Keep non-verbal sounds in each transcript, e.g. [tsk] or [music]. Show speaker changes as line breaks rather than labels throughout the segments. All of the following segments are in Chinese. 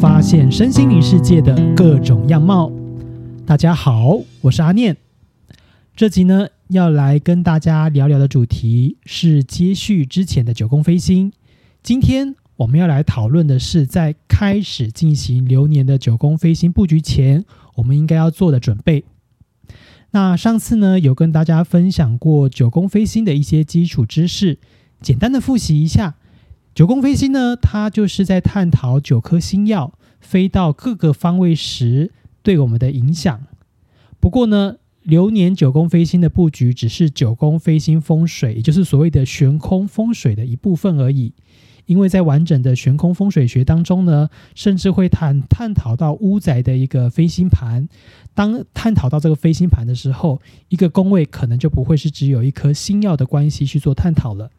发现身心灵世界的各种样貌。大家好，我是阿念。这集呢，要来跟大家聊聊的主题是接续之前的九宫飞星。今天我们要来讨论的是，在开始进行流年的九宫飞星布局前，我们应该要做的准备。那上次呢，有跟大家分享过九宫飞星的一些基础知识，简单的复习一下。九宫飞星呢，它就是在探讨九颗星耀飞到各个方位时对我们的影响。不过呢，流年九宫飞星的布局只是九宫飞星风水，也就是所谓的悬空风水的一部分而已。因为在完整的悬空风水学当中呢，甚至会探探讨到屋宅的一个飞星盘。当探讨到这个飞星盘的时候，一个宫位可能就不会是只有一颗星耀的关系去做探讨了。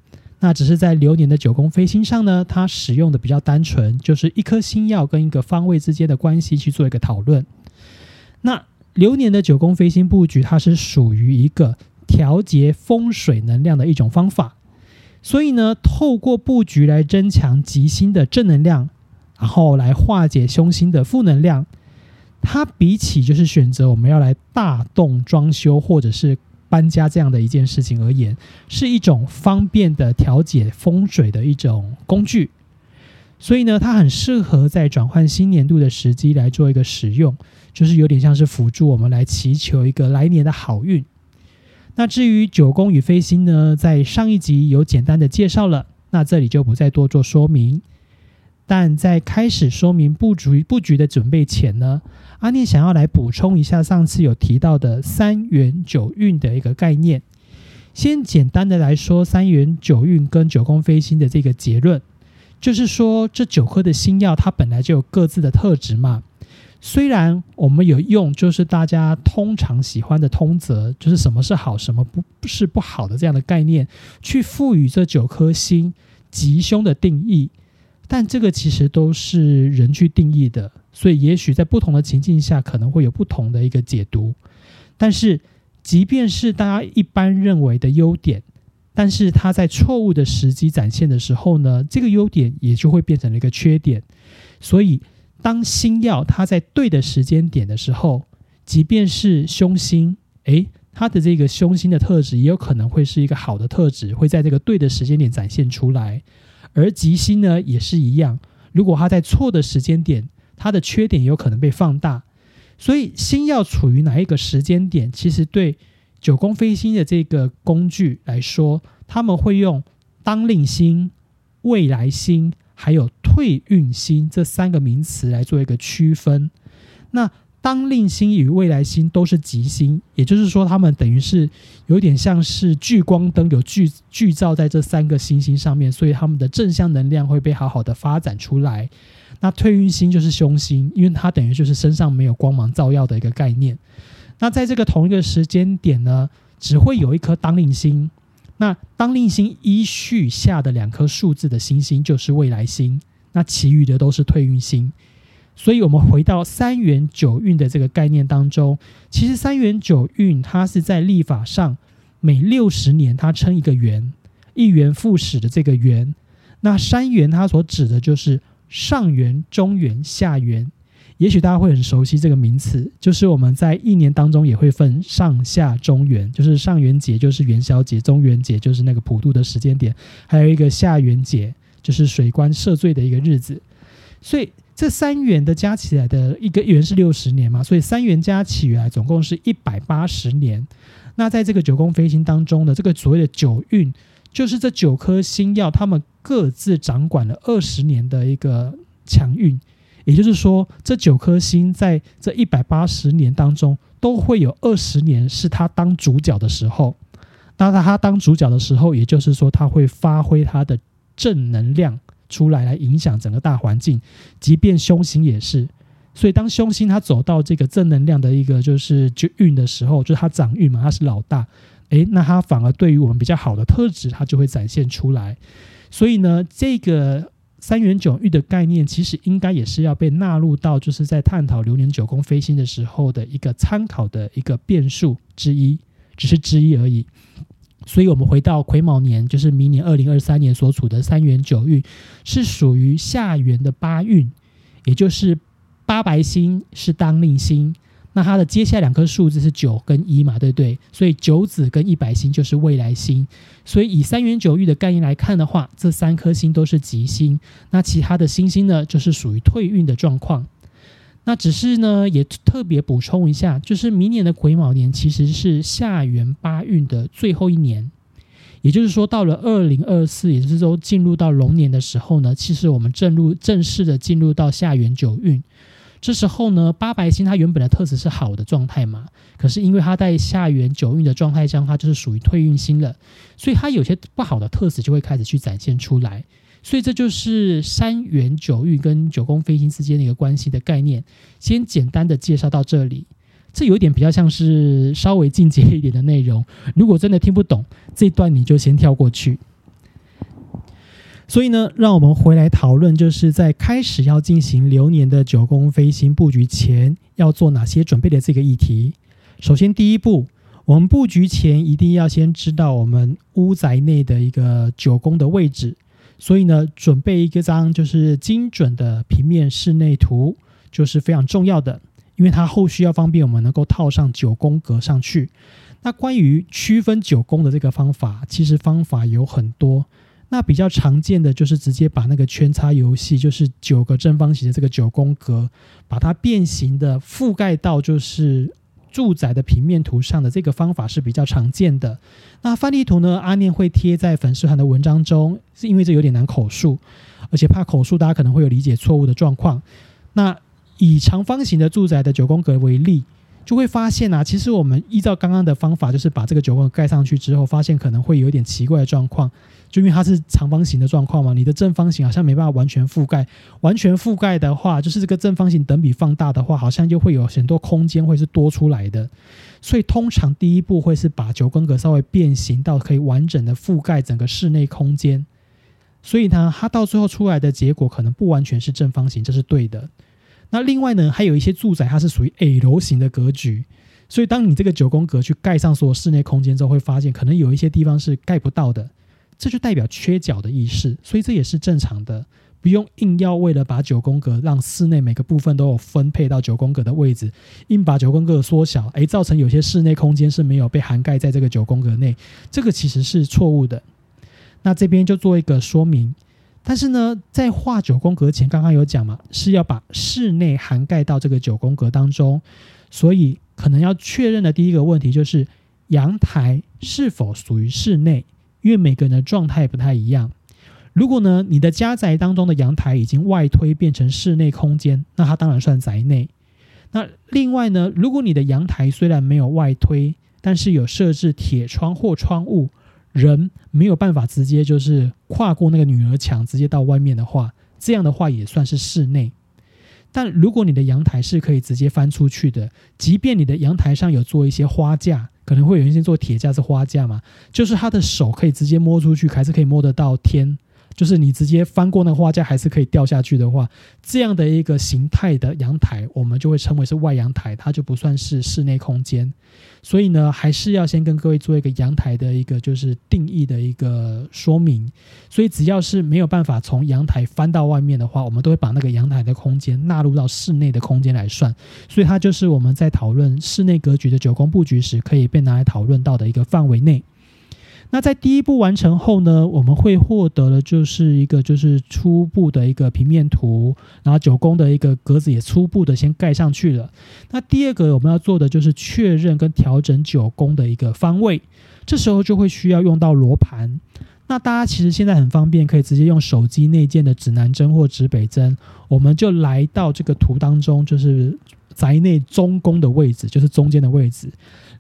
那只是在流年的九宫飞星上呢，它使用的比较单纯，就是一颗星耀跟一个方位之间的关系去做一个讨论。那流年的九宫飞星布局，它是属于一个调节风水能量的一种方法。所以呢，透过布局来增强吉星的正能量，然后来化解凶星的负能量。它比起就是选择我们要来大动装修或者是。搬家这样的一件事情而言，是一种方便的调节风水的一种工具，所以呢，它很适合在转换新年度的时机来做一个使用，就是有点像是辅助我们来祈求一个来年的好运。那至于九宫与飞星呢，在上一集有简单的介绍了，那这里就不再多做说明。但在开始说明布局布局的准备前呢，阿念想要来补充一下上次有提到的三元九运的一个概念。先简单的来说，三元九运跟九宫飞星的这个结论，就是说这九颗的星耀它本来就有各自的特质嘛。虽然我们有用就是大家通常喜欢的通则，就是什么是好，什么不是不好的这样的概念，去赋予这九颗星吉凶的定义。但这个其实都是人去定义的，所以也许在不同的情境下可能会有不同的一个解读。但是，即便是大家一般认为的优点，但是它在错误的时机展现的时候呢，这个优点也就会变成了一个缺点。所以，当星耀它在对的时间点的时候，即便是凶星，诶，它的这个凶星的特质也有可能会是一个好的特质，会在这个对的时间点展现出来。而吉星呢也是一样，如果它在错的时间点，它的缺点有可能被放大。所以星要处于哪一个时间点，其实对九宫飞星的这个工具来说，他们会用当令星、未来星还有退运星这三个名词来做一个区分。那当令星与未来星都是吉星，也就是说，它们等于是有点像是聚光灯，有聚聚照在这三个星星上面，所以它们的正向能量会被好好的发展出来。那退运星就是凶星，因为它等于就是身上没有光芒照耀的一个概念。那在这个同一个时间点呢，只会有一颗当令星。那当令星依序下的两颗数字的星星就是未来星，那其余的都是退运星。所以，我们回到三元九运的这个概念当中，其实三元九运它是在历法上每六十年它称一个元，一元复始的这个元。那三元它所指的就是上元、中元、下元。也许大家会很熟悉这个名词，就是我们在一年当中也会分上下中元，就是上元节就是元宵节，中元节就是那个普渡的时间点，还有一个下元节就是水官赦罪的一个日子。所以。这三元的加起来的一个元是六十年嘛，所以三元加起来总共是一百八十年。那在这个九宫飞星当中的这个所谓的九运，就是这九颗星耀，他们各自掌管了二十年的一个强运。也就是说，这九颗星在这一百八十年当中，都会有二十年是他当主角的时候。当他当主角的时候，也就是说，他会发挥他的正能量。出来来影响整个大环境，即便凶星也是。所以当凶星它走到这个正能量的一个就是就运的时候，就是它掌运嘛，它是老大，诶，那它反而对于我们比较好的特质，它就会展现出来。所以呢，这个三元九运的概念，其实应该也是要被纳入到就是在探讨流年九宫飞星的时候的一个参考的一个变数之一，只是之一而已。所以，我们回到癸卯年，就是明年二零二三年所处的三元九运，是属于下元的八运，也就是八白星是当令星。那它的接下来两颗数字是九跟一嘛，对不对？所以九子跟一百星就是未来星。所以以三元九运的概念来看的话，这三颗星都是吉星。那其他的星星呢，就是属于退运的状况。那只是呢，也特别补充一下，就是明年的癸卯年其实是下元八运的最后一年。也就是说，到了二零二四，也就是说进入到龙年的时候呢，其实我们正入正式的进入到下元九运。这时候呢，八白星它原本的特质是好的状态嘛，可是因为它在下元九运的状态下，它就是属于退运星了，所以它有些不好的特质就会开始去展现出来。所以这就是三元九运跟九宫飞星之间的一个关系的概念。先简单的介绍到这里，这有点比较像是稍微进阶一点的内容。如果真的听不懂这段，你就先跳过去。所以呢，让我们回来讨论，就是在开始要进行流年的九宫飞行布局前，要做哪些准备的这个议题。首先，第一步，我们布局前一定要先知道我们屋宅内的一个九宫的位置。所以呢，准备一个张就是精准的平面室内图，就是非常重要的，因为它后续要方便我们能够套上九宫格上去。那关于区分九宫的这个方法，其实方法有很多。那比较常见的就是直接把那个圈叉游戏，就是九个正方形的这个九宫格，把它变形的覆盖到就是住宅的平面图上的这个方法是比较常见的。那范例图呢，阿念会贴在粉丝团的文章中，是因为这有点难口述，而且怕口述大家可能会有理解错误的状况。那以长方形的住宅的九宫格为例。就会发现啊，其实我们依照刚刚的方法，就是把这个九宫盖上去之后，发现可能会有一点奇怪的状况，就因为它是长方形的状况嘛，你的正方形好像没办法完全覆盖。完全覆盖的话，就是这个正方形等比放大的话，好像就会有很多空间会是多出来的。所以通常第一步会是把九宫格稍微变形到可以完整的覆盖整个室内空间。所以呢，它到最后出来的结果可能不完全是正方形，这是对的。那另外呢，还有一些住宅，它是属于 al 型的格局，所以当你这个九宫格去盖上所有室内空间之后，会发现可能有一些地方是盖不到的，这就代表缺角的意思，所以这也是正常的，不用硬要为了把九宫格让室内每个部分都有分配到九宫格的位置，硬把九宫格缩小，诶，造成有些室内空间是没有被涵盖在这个九宫格内，这个其实是错误的。那这边就做一个说明。但是呢，在画九宫格前，刚刚有讲嘛，是要把室内涵盖到这个九宫格当中，所以可能要确认的第一个问题就是阳台是否属于室内，因为每个人的状态不太一样。如果呢，你的家宅当中的阳台已经外推变成室内空间，那它当然算宅内。那另外呢，如果你的阳台虽然没有外推，但是有设置铁窗或窗户。人没有办法直接就是跨过那个女儿墙，直接到外面的话，这样的话也算是室内。但如果你的阳台是可以直接翻出去的，即便你的阳台上有做一些花架，可能会有一些做铁架是花架嘛，就是他的手可以直接摸出去，还是可以摸得到天。就是你直接翻过那个花架还是可以掉下去的话，这样的一个形态的阳台，我们就会称为是外阳台，它就不算是室内空间。所以呢，还是要先跟各位做一个阳台的一个就是定义的一个说明。所以只要是没有办法从阳台翻到外面的话，我们都会把那个阳台的空间纳入到室内的空间来算。所以它就是我们在讨论室内格局的九宫布局时，可以被拿来讨论到的一个范围内。那在第一步完成后呢，我们会获得的就是一个就是初步的一个平面图，然后九宫的一个格子也初步的先盖上去了。那第二个我们要做的就是确认跟调整九宫的一个方位，这时候就会需要用到罗盘。那大家其实现在很方便，可以直接用手机内建的指南针或指北针，我们就来到这个图当中，就是宅内中宫的位置，就是中间的位置。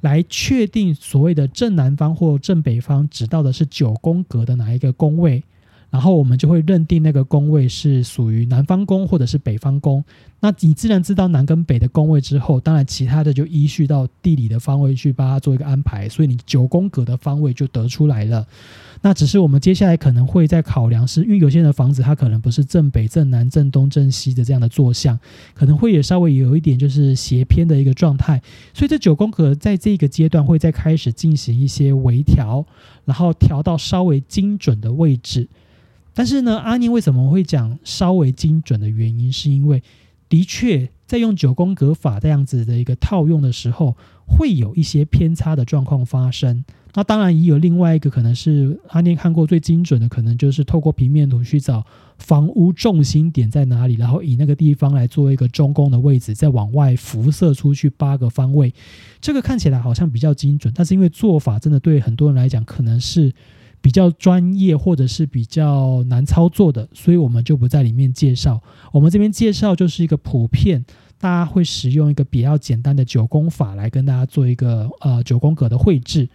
来确定所谓的正南方或正北方指到的是九宫格的哪一个宫位，然后我们就会认定那个宫位是属于南方宫或者是北方宫。那你自然知道南跟北的宫位之后，当然其他的就依序到地理的方位去帮它做一个安排，所以你九宫格的方位就得出来了。那只是我们接下来可能会在考量，是因为有些人的房子它可能不是正北、正南、正东、正西的这样的坐向，可能会也稍微有一点就是斜偏的一个状态，所以这九宫格在这个阶段会再开始进行一些微调，然后调到稍微精准的位置。但是呢，阿念为什么会讲稍微精准的原因，是因为的确在用九宫格法这样子的一个套用的时候，会有一些偏差的状况发生。那当然也有另外一个可能是阿念看过最精准的，可能就是透过平面图去找房屋重心点在哪里，然后以那个地方来做一个中宫的位置，再往外辐射出去八个方位。这个看起来好像比较精准，但是因为做法真的对很多人来讲可能是比较专业或者是比较难操作的，所以我们就不在里面介绍。我们这边介绍就是一个普遍大家会使用一个比较简单的九宫法来跟大家做一个呃九宫格的绘制。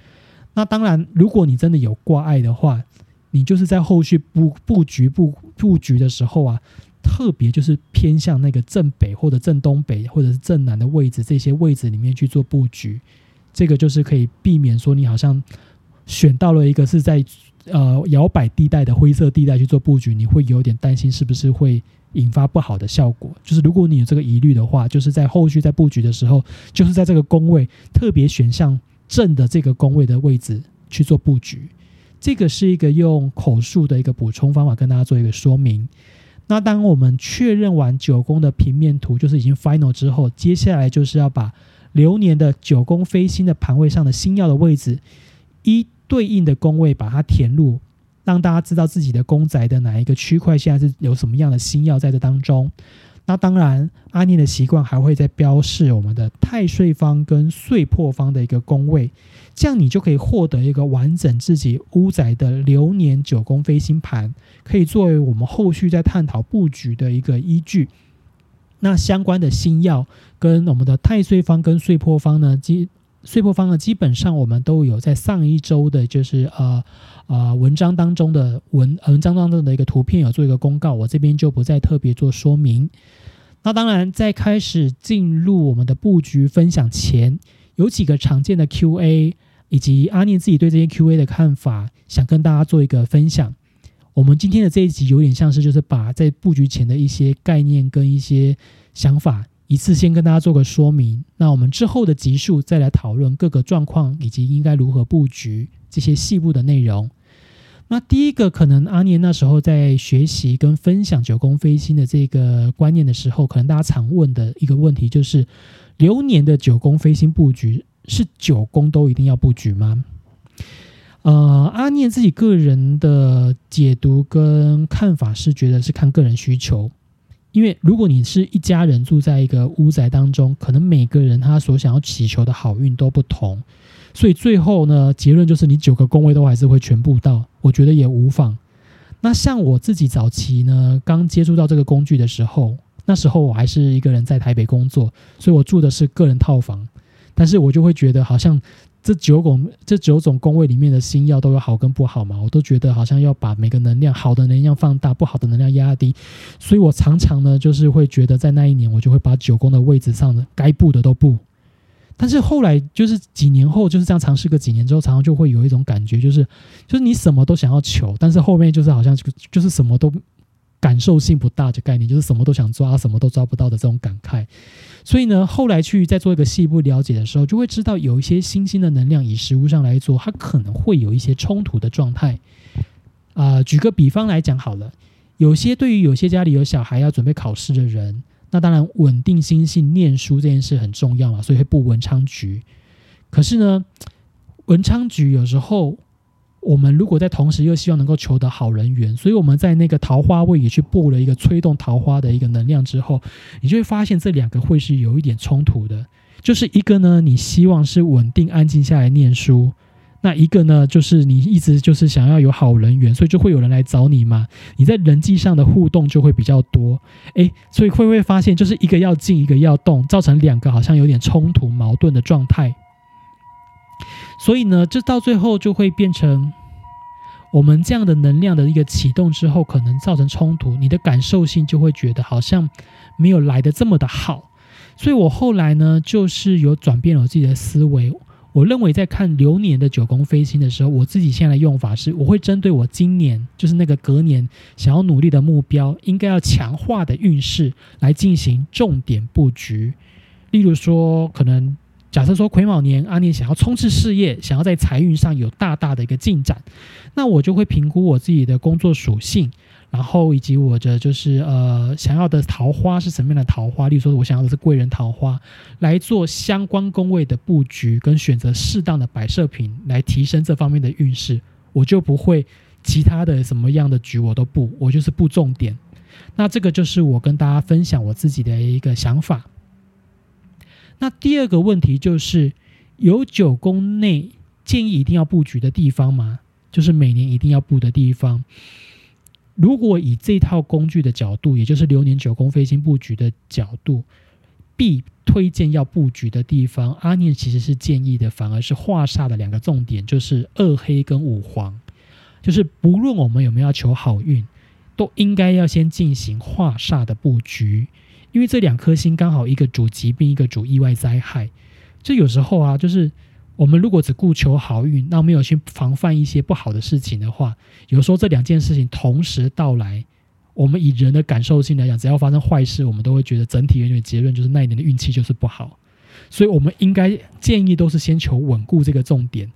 那当然，如果你真的有挂碍的话，你就是在后续布布局布布局的时候啊，特别就是偏向那个正北或者正东北或者是正南的位置，这些位置里面去做布局，这个就是可以避免说你好像选到了一个是在呃摇摆地带的灰色地带去做布局，你会有点担心是不是会引发不好的效果。就是如果你有这个疑虑的话，就是在后续在布局的时候，就是在这个宫位特别选项。正的这个宫位的位置去做布局，这个是一个用口述的一个补充方法，跟大家做一个说明。那当我们确认完九宫的平面图，就是已经 final 之后，接下来就是要把流年的九宫飞星的盘位上的星耀的位置，一对应的宫位把它填入，让大家知道自己的宫宅的哪一个区块现在是有什么样的星耀在这当中。那当然，阿念的习惯还会在标示我们的太岁方跟岁破方的一个宫位，这样你就可以获得一个完整自己屋仔的流年九宫飞星盘，可以作为我们后续在探讨布局的一个依据。那相关的星耀跟我们的太岁方跟岁破方呢，基碎破方呢，基本上我们都有在上一周的，就是呃。呃，文章当中的文文章当中的一个图片有做一个公告，我这边就不再特别做说明。那当然，在开始进入我们的布局分享前，有几个常见的 Q&A，以及阿念自己对这些 Q&A 的看法，想跟大家做一个分享。我们今天的这一集有点像是，就是把在布局前的一些概念跟一些想法，一次先跟大家做个说明。那我们之后的集数再来讨论各个状况以及应该如何布局这些细部的内容。那第一个可能阿念那时候在学习跟分享九宫飞星的这个观念的时候，可能大家常问的一个问题就是：流年的九宫飞星布局是九宫都一定要布局吗？呃，阿念自己个人的解读跟看法是觉得是看个人需求，因为如果你是一家人住在一个屋宅当中，可能每个人他所想要祈求的好运都不同。所以最后呢，结论就是你九个宫位都还是会全部到，我觉得也无妨。那像我自己早期呢，刚接触到这个工具的时候，那时候我还是一个人在台北工作，所以我住的是个人套房。但是我就会觉得，好像这九种这九种宫位里面的星耀都有好跟不好嘛，我都觉得好像要把每个能量好的能量放大，不好的能量压低。所以我常常呢，就是会觉得在那一年，我就会把九宫的位置上的该布的都布。但是后来就是几年后就是这样尝试个几年之后，常常就会有一种感觉，就是就是你什么都想要求，但是后面就是好像就就是什么都感受性不大的概念，就是什么都想抓，什么都抓不到的这种感慨。所以呢，后来去再做一个细部了解的时候，就会知道有一些新兴的能量以实物上来做，它可能会有一些冲突的状态。啊，举个比方来讲好了，有些对于有些家里有小孩要准备考试的人。那当然，稳定心性、念书这件事很重要嘛，所以会布文昌局。可是呢，文昌局有时候，我们如果在同时又希望能够求得好人缘，所以我们在那个桃花位也去布了一个催动桃花的一个能量之后，你就会发现这两个会是有一点冲突的。就是一个呢，你希望是稳定安静下来念书。那一个呢，就是你一直就是想要有好人缘，所以就会有人来找你嘛。你在人际上的互动就会比较多，诶，所以会不会发现，就是一个要静，一个要动，造成两个好像有点冲突、矛盾的状态。所以呢，这到最后就会变成我们这样的能量的一个启动之后，可能造成冲突，你的感受性就会觉得好像没有来的这么的好。所以我后来呢，就是有转变了我自己的思维。我认为在看流年的九宫飞星的时候，我自己现在的用法是，我会针对我今年就是那个隔年想要努力的目标，应该要强化的运势来进行重点布局。例如说，可能假设说癸卯年阿年想要冲刺事业，想要在财运上有大大的一个进展，那我就会评估我自己的工作属性，然后以及我的就是呃想要的桃花是什么样的桃花，例如说我想要的是贵人桃花，来做相关宫位的布局跟选择适当的摆设品来提升这方面的运势，我就不会其他的什么样的局我都不，我就是不重点。那这个就是我跟大家分享我自己的一个想法。那第二个问题就是有九宫内建议一定要布局的地方吗？就是每年一定要布的地方。如果以这套工具的角度，也就是流年九宫飞星布局的角度，必推荐要布局的地方，阿念其实是建议的，反而是化煞的两个重点，就是二黑跟五黄。就是不论我们有没有要求好运，都应该要先进行化煞的布局，因为这两颗星刚好一个主疾病，一个主意外灾害。这有时候啊，就是。我们如果只顾求好运，那没有去防范一些不好的事情的话，有时候这两件事情同时到来，我们以人的感受性来讲，只要发生坏事，我们都会觉得整体的结论就是那一年的运气就是不好。所以，我们应该建议都是先求稳固这个重点。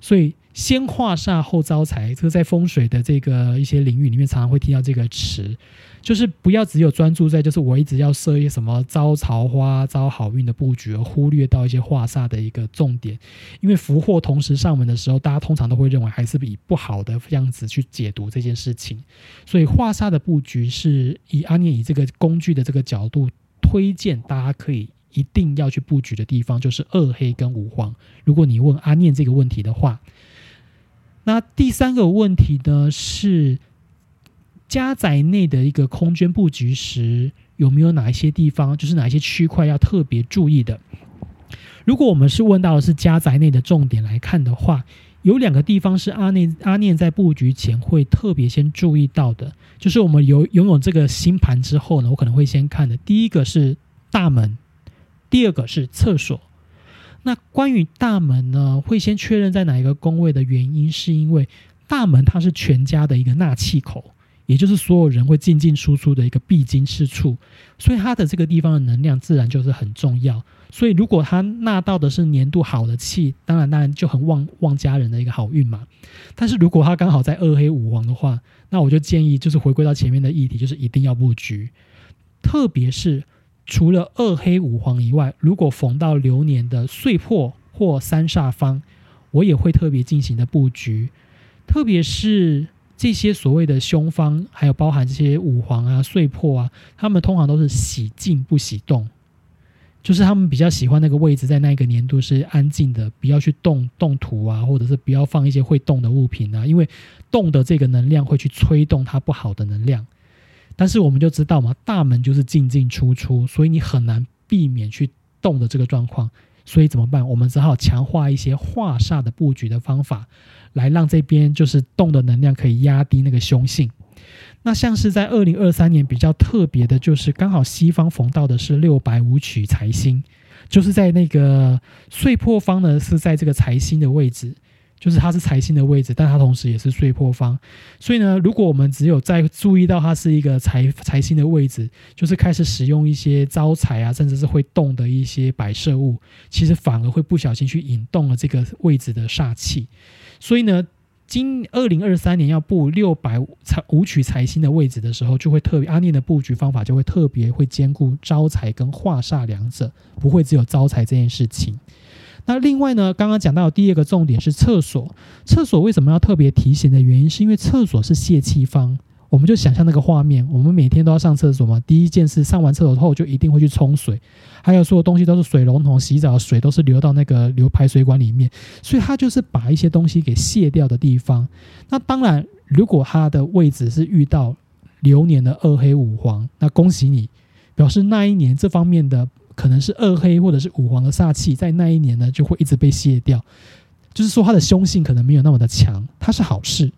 所以。先化煞后招财，这个在风水的这个一些领域里面，常常会听到这个词，就是不要只有专注在就是我一直要设一些什么招桃花、招好运的布局，而忽略到一些化煞的一个重点。因为福祸同时上门的时候，大家通常都会认为还是以不好的样子去解读这件事情。所以化煞的布局是以阿念以这个工具的这个角度推荐，大家可以一定要去布局的地方，就是二黑跟五黄。如果你问阿念这个问题的话。那第三个问题呢是家宅内的一个空间布局时，有没有哪一些地方，就是哪一些区块要特别注意的？如果我们是问到的是家宅内的重点来看的话，有两个地方是阿念阿念在布局前会特别先注意到的，就是我们有拥有这个星盘之后呢，我可能会先看的。第一个是大门，第二个是厕所。那关于大门呢，会先确认在哪一个宫位的原因，是因为大门它是全家的一个纳气口，也就是所有人会进进出出的一个必经之处，所以它的这个地方的能量自然就是很重要。所以如果它纳到的是年度好的气，当然当然就很旺旺家人的一个好运嘛。但是如果它刚好在二黑五黄的话，那我就建议就是回归到前面的议题，就是一定要布局，特别是。除了二黑五黄以外，如果逢到流年的岁破或三煞方，我也会特别进行的布局。特别是这些所谓的凶方，还有包含这些五黄啊、碎破啊，他们通常都是喜静不喜动，就是他们比较喜欢那个位置在那个年度是安静的，不要去动动土啊，或者是不要放一些会动的物品啊，因为动的这个能量会去催动它不好的能量。但是我们就知道嘛，大门就是进进出出，所以你很难避免去动的这个状况。所以怎么办？我们只好强化一些化煞的布局的方法，来让这边就是动的能量可以压低那个凶性。那像是在二零二三年比较特别的，就是刚好西方逢到的是六白五曲财星，就是在那个碎破方呢，是在这个财星的位置。就是它是财星的位置，但它同时也是碎破方，所以呢，如果我们只有在注意到它是一个财财星的位置，就是开始使用一些招财啊，甚至是会动的一些摆设物，其实反而会不小心去引动了这个位置的煞气。所以呢，今二零二三年要布六百财五取财星的位置的时候，就会特别阿念的布局方法就会特别会兼顾招财跟化煞两者，不会只有招财这件事情。那另外呢，刚刚讲到第二个重点是厕所。厕所为什么要特别提醒的原因，是因为厕所是泄气方。我们就想象那个画面，我们每天都要上厕所嘛。第一件事，上完厕所后就一定会去冲水，还有所有东西都是水龙头洗澡的水都是流到那个流排水管里面，所以它就是把一些东西给卸掉的地方。那当然，如果它的位置是遇到流年的二黑五黄，那恭喜你，表示那一年这方面的。可能是二黑或者是五黄的煞气，在那一年呢就会一直被卸掉，就是说它的凶性可能没有那么的强，它是好事。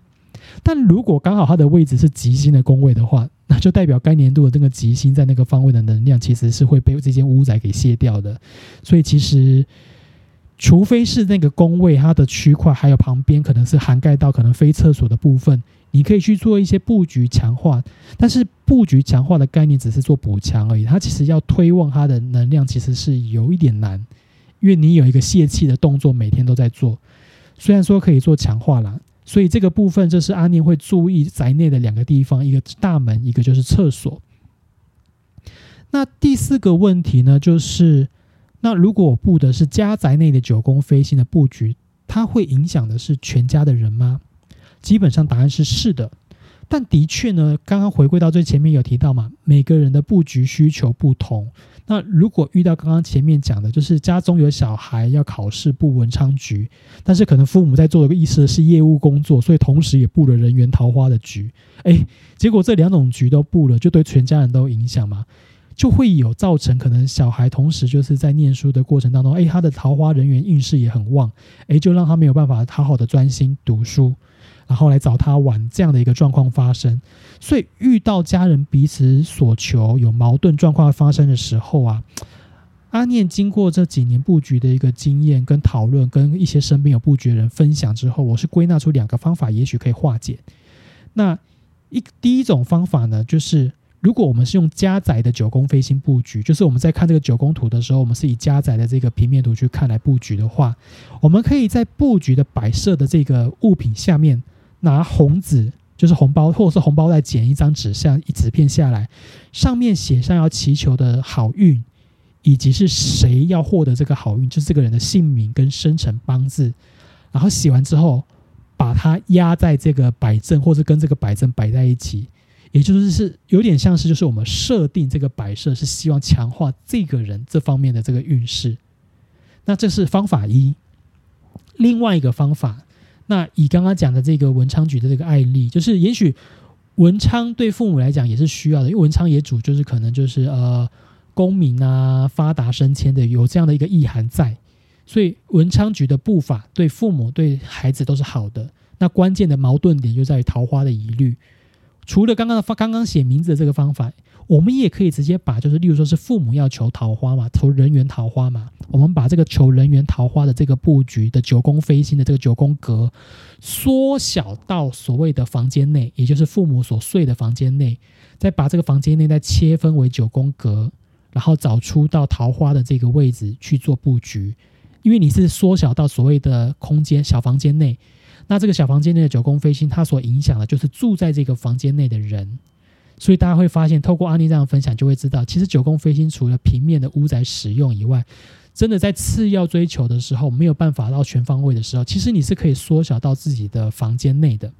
但如果刚好它的位置是吉星的宫位的话，那就代表该年度的这个吉星在那个方位的能量其实是会被这间屋宅给卸掉的。所以其实，除非是那个宫位它的区块还有旁边可能是涵盖到可能非厕所的部分。你可以去做一些布局强化，但是布局强化的概念只是做补强而已。它其实要推旺它的能量，其实是有一点难，因为你有一个泄气的动作，每天都在做。虽然说可以做强化啦，所以这个部分，这是阿念会注意宅内的两个地方，一个大门，一个就是厕所。那第四个问题呢，就是那如果我布的是家宅内的九宫飞星的布局，它会影响的是全家的人吗？基本上答案是是的。但的确呢，刚刚回归到最前面有提到嘛，每个人的布局需求不同。那如果遇到刚刚前面讲的，就是家中有小孩要考试布文昌局，但是可能父母在做的意思是业务工作，所以同时也布了人缘桃花的局。诶，结果这两种局都布了，就对全家人都有影响嘛，就会有造成可能小孩同时就是在念书的过程当中，诶，他的桃花人缘运势也很旺，诶，就让他没有办法好好的专心读书。然后来找他玩这样的一个状况发生，所以遇到家人彼此所求有矛盾状况发生的时候啊，阿念经过这几年布局的一个经验跟讨论，跟一些身边有布局的人分享之后，我是归纳出两个方法，也许可以化解。那一第一种方法呢，就是如果我们是用加载的九宫飞星布局，就是我们在看这个九宫图的时候，我们是以加载的这个平面图去看来布局的话，我们可以在布局的摆设的这个物品下面。拿红纸，就是红包或者是红包袋，剪一张纸，像一纸片下来，上面写上要祈求的好运，以及是谁要获得这个好运，就是这个人的姓名跟生辰八字。然后写完之后，把它压在这个摆正，或者跟这个摆正摆在一起，也就是是有点像是，就是我们设定这个摆设是希望强化这个人这方面的这个运势。那这是方法一，另外一个方法。那以刚刚讲的这个文昌局的这个案例，就是也许文昌对父母来讲也是需要的，因为文昌也主就是可能就是呃功名啊、发达升迁的有这样的一个意涵在，所以文昌局的步伐对父母对孩子都是好的。那关键的矛盾点就在于桃花的疑虑。除了刚刚的发刚刚写名字的这个方法。我们也可以直接把，就是例如说是父母要求桃花嘛，求人缘桃花嘛，我们把这个求人缘桃花的这个布局的九宫飞星的这个九宫格缩小到所谓的房间内，也就是父母所睡的房间内，再把这个房间内再切分为九宫格，然后找出到桃花的这个位置去做布局，因为你是缩小到所谓的空间小房间内，那这个小房间内的九宫飞星，它所影响的就是住在这个房间内的人。所以大家会发现，透过阿妮这样分享，就会知道，其实九宫飞星除了平面的屋宅使用以外，真的在次要追求的时候，没有办法到全方位的时候，其实你是可以缩小到自己的房间内的。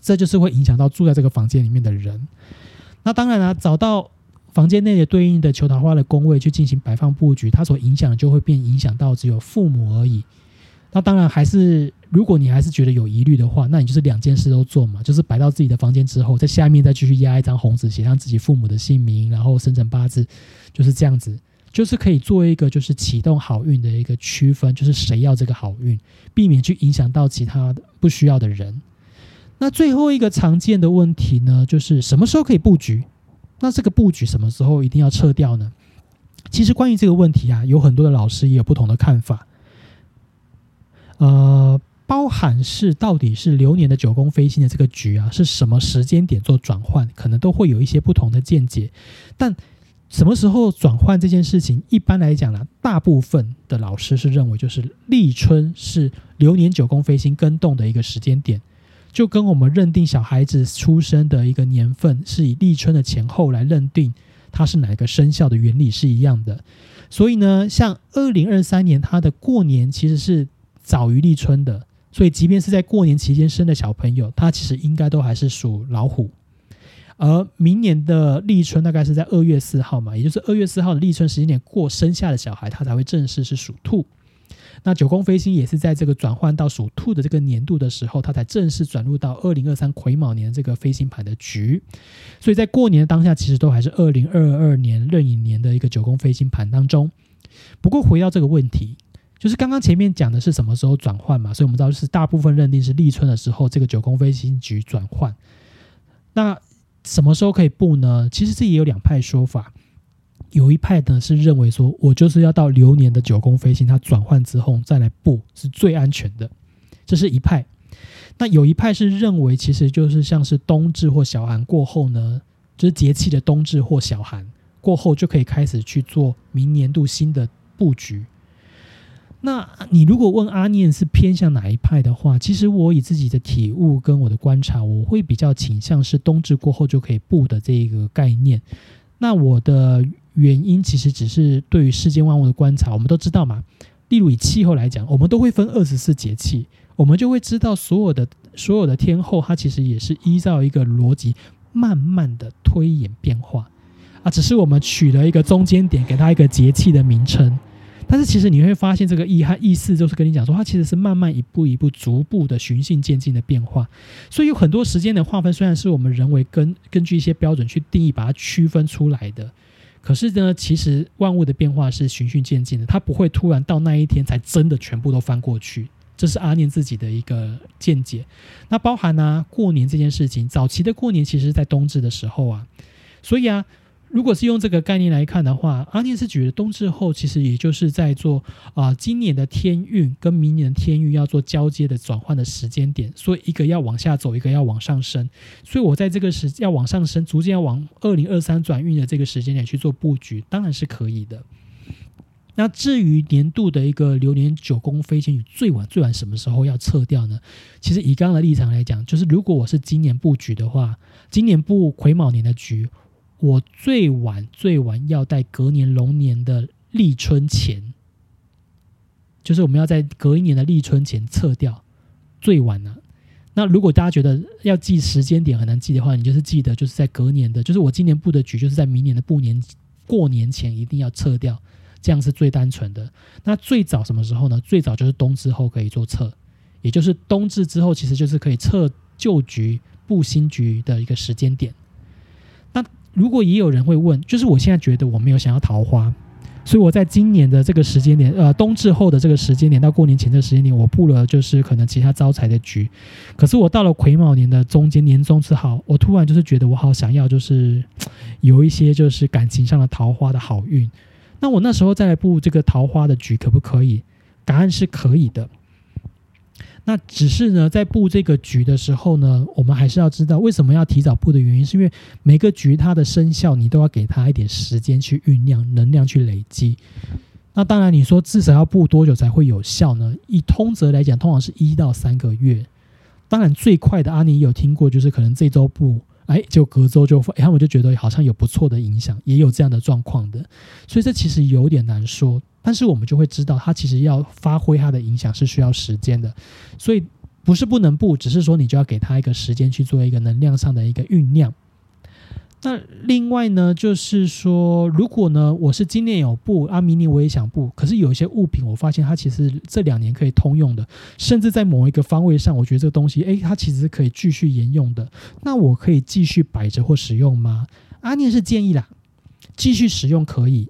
这就是会影响到住在这个房间里面的人。那当然了，找到房间内的对应的球桃花的宫位去进行摆放布局，它所影响就会变影响到只有父母而已。那当然还是。如果你还是觉得有疑虑的话，那你就是两件事都做嘛，就是摆到自己的房间之后，在下面再继续压一张红纸，写上自己父母的姓名，然后生辰八字，就是这样子，就是可以做一个就是启动好运的一个区分，就是谁要这个好运，避免去影响到其他不需要的人。那最后一个常见的问题呢，就是什么时候可以布局？那这个布局什么时候一定要撤掉呢？其实关于这个问题啊，有很多的老师也有不同的看法，呃。包含是到底是流年的九宫飞星的这个局啊，是什么时间点做转换，可能都会有一些不同的见解。但什么时候转换这件事情，一般来讲呢，大部分的老师是认为就是立春是流年九宫飞星更动的一个时间点，就跟我们认定小孩子出生的一个年份是以立春的前后来认定它是哪个生肖的原理是一样的。所以呢，像二零二三年它的过年其实是早于立春的。所以，即便是在过年期间生的小朋友，他其实应该都还是属老虎。而明年的立春大概是在二月四号嘛，也就是二月四号的立春时间点过生下的小孩，他才会正式是属兔。那九宫飞星也是在这个转换到属兔的这个年度的时候，他才正式转入到二零二三癸卯年这个飞星盘的局。所以在过年的当下，其实都还是二零二二年壬寅年的一个九宫飞星盘当中。不过回到这个问题。就是刚刚前面讲的是什么时候转换嘛，所以我们知道是大部分认定是立春的时候，这个九宫飞星局转换。那什么时候可以布呢？其实这也有两派说法，有一派呢是认为说我就是要到流年的九宫飞星它转换之后再来布是最安全的，这是一派。那有一派是认为其实就是像是冬至或小寒过后呢，就是节气的冬至或小寒过后就可以开始去做明年度新的布局。那你如果问阿念是偏向哪一派的话，其实我以自己的体悟跟我的观察，我会比较倾向是冬至过后就可以布的这个概念。那我的原因其实只是对于世间万物的观察，我们都知道嘛。例如以气候来讲，我们都会分二十四节气，我们就会知道所有的所有的天候，它其实也是依照一个逻辑，慢慢的推演变化啊。只是我们取了一个中间点，给它一个节气的名称。但是其实你会发现，这个意和意思就是跟你讲说，它其实是慢慢一步一步、逐步的循序渐进的变化。所以有很多时间的划分，虽然是我们人为根根据一些标准去定义，把它区分出来的，可是呢，其实万物的变化是循序渐进的，它不会突然到那一天才真的全部都翻过去。这是阿念自己的一个见解。那包含呢，过年这件事情，早期的过年其实在冬至的时候啊，所以啊。如果是用这个概念来看的话，阿念是觉得冬至后其实也就是在做啊，今年的天运跟明年的天运要做交接的转换的时间点，所以一个要往下走，一个要往上升，所以我在这个时要往上升，逐渐要往二零二三转运的这个时间点去做布局，当然是可以的。那至于年度的一个流年九宫飞星雨最晚最晚什么时候要撤掉呢？其实以刚刚的立场来讲，就是如果我是今年布局的话，今年布癸卯年的局。我最晚最晚要在隔年龙年的立春前，就是我们要在隔一年的立春前撤掉，最晚了。那如果大家觉得要记时间点很难记的话，你就是记得就是在隔年的，就是我今年布的局，就是在明年的布年过年前一定要撤掉，这样是最单纯的。那最早什么时候呢？最早就是冬至后可以做撤，也就是冬至之后，其实就是可以撤旧局布新局的一个时间点。如果也有人会问，就是我现在觉得我没有想要桃花，所以我在今年的这个时间点，呃，冬至后的这个时间点到过年前的时间点，我布了就是可能其他招财的局。可是我到了癸卯年的中间年中之后，我突然就是觉得我好想要，就是 [tsk] 有一些就是感情上的桃花的好运。那我那时候再来布这个桃花的局，可不可以？答案是可以的。那只是呢，在布这个局的时候呢，我们还是要知道为什么要提早布的原因，是因为每个局它的生效，你都要给它一点时间去酝酿，能量去累积。那当然，你说至少要布多久才会有效呢？以通则来讲，通常是一到三个月。当然，最快的阿尼有听过，就是可能这周布，哎，就隔周就，哎，他们就觉得好像有不错的影响，也有这样的状况的。所以这其实有点难说。但是我们就会知道，它其实要发挥它的影响是需要时间的，所以不是不能布，只是说你就要给它一个时间去做一个能量上的一个酝酿。那另外呢，就是说，如果呢我是今年有布，啊，明年我也想布，可是有一些物品，我发现它其实这两年可以通用的，甚至在某一个方位上，我觉得这个东西，诶，它其实可以继续沿用的。那我可以继续摆着或使用吗？阿念是建议啦，继续使用可以。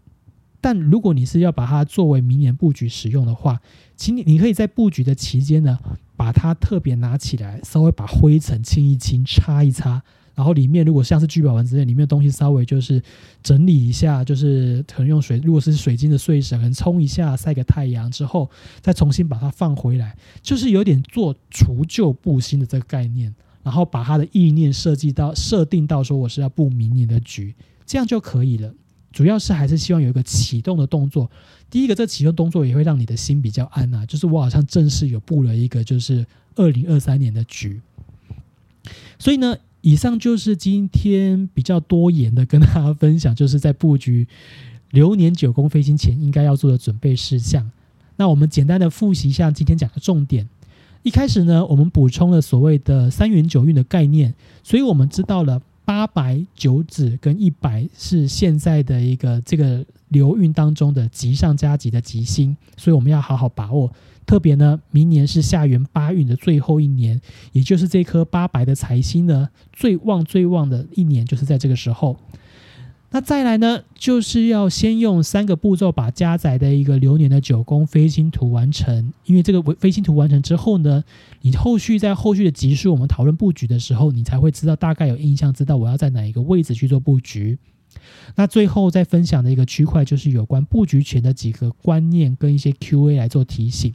但如果你是要把它作为明年布局使用的话，请你你可以在布局的期间呢，把它特别拿起来，稍微把灰尘清一清、擦一擦，然后里面如果像是聚宝盆之类，里面的东西稍微就是整理一下，就是可能用水，如果是水晶的碎石，可能冲一下、晒个太阳之后，再重新把它放回来，就是有点做除旧布新的这个概念，然后把它的意念设计到设定到说我是要布明年的局，这样就可以了。主要是还是希望有一个启动的动作。第一个，这启动动作也会让你的心比较安啊，就是我好像正式有布了一个就是二零二三年的局。所以呢，以上就是今天比较多言的跟大家分享，就是在布局流年九宫飞行前应该要做的准备事项。那我们简单的复习一下今天讲的重点。一开始呢，我们补充了所谓的三元九运的概念，所以我们知道了。八白九紫跟一百是现在的一个这个流运当中的吉上加吉的吉星，所以我们要好好把握。特别呢，明年是下元八运的最后一年，也就是这颗八白的财星呢最旺最旺的一年，就是在这个时候。那再来呢，就是要先用三个步骤把加载的一个流年的九宫飞星图完成。因为这个飞星图完成之后呢，你后续在后续的集数我们讨论布局的时候，你才会知道大概有印象，知道我要在哪一个位置去做布局。那最后再分享的一个区块就是有关布局前的几个观念跟一些 Q&A 来做提醒。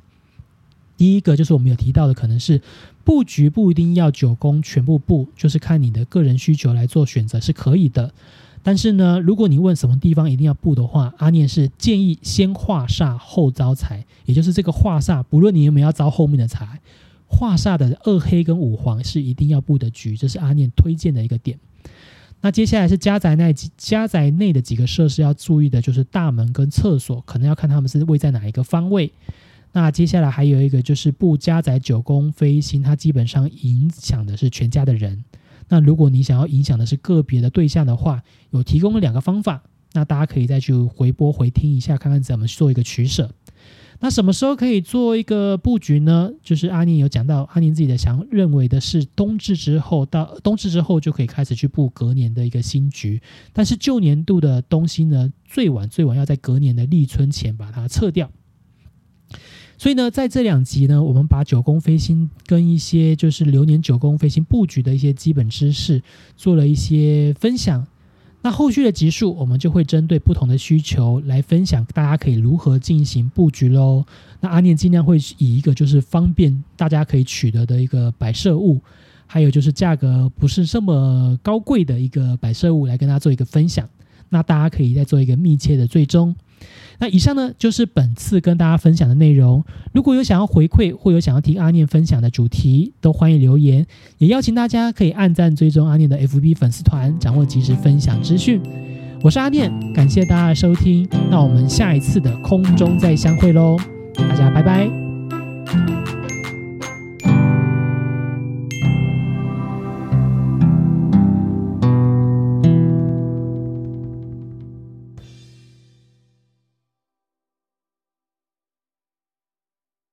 第一个就是我们有提到的，可能是布局不一定要九宫全部布，就是看你的个人需求来做选择是可以的。但是呢，如果你问什么地方一定要布的话，阿念是建议先化煞后招财，也就是这个化煞，不论你有没有要招后面的财，化煞的二黑跟五黄是一定要布的局，这是阿念推荐的一个点。那接下来是家宅内家宅内的几个设施要注意的，就是大门跟厕所，可能要看他们是位在哪一个方位。那接下来还有一个就是布家宅九宫飞星，它基本上影响的是全家的人。那如果你想要影响的是个别的对象的话，有提供了两个方法，那大家可以再去回播回听一下，看看怎么去做一个取舍。那什么时候可以做一个布局呢？就是阿宁有讲到，阿宁自己的想认为的是冬至之后到冬至之后就可以开始去布隔年的一个新局，但是旧年度的东西呢，最晚最晚要在隔年的立春前把它撤掉。所以呢，在这两集呢，我们把九宫飞星跟一些就是流年九宫飞星布局的一些基本知识做了一些分享。那后续的集数，我们就会针对不同的需求来分享，大家可以如何进行布局喽。那阿念尽量会以一个就是方便大家可以取得的一个摆设物，还有就是价格不是这么高贵的一个摆设物来跟大家做一个分享。那大家可以再做一个密切的追踪。那以上呢就是本次跟大家分享的内容。如果有想要回馈或有想要听阿念分享的主题，都欢迎留言。也邀请大家可以按赞追踪阿念的 FB 粉丝团，掌握及时分享资讯。我是阿念，感谢大家的收听。那我们下一次的空中再相会喽，大家拜拜。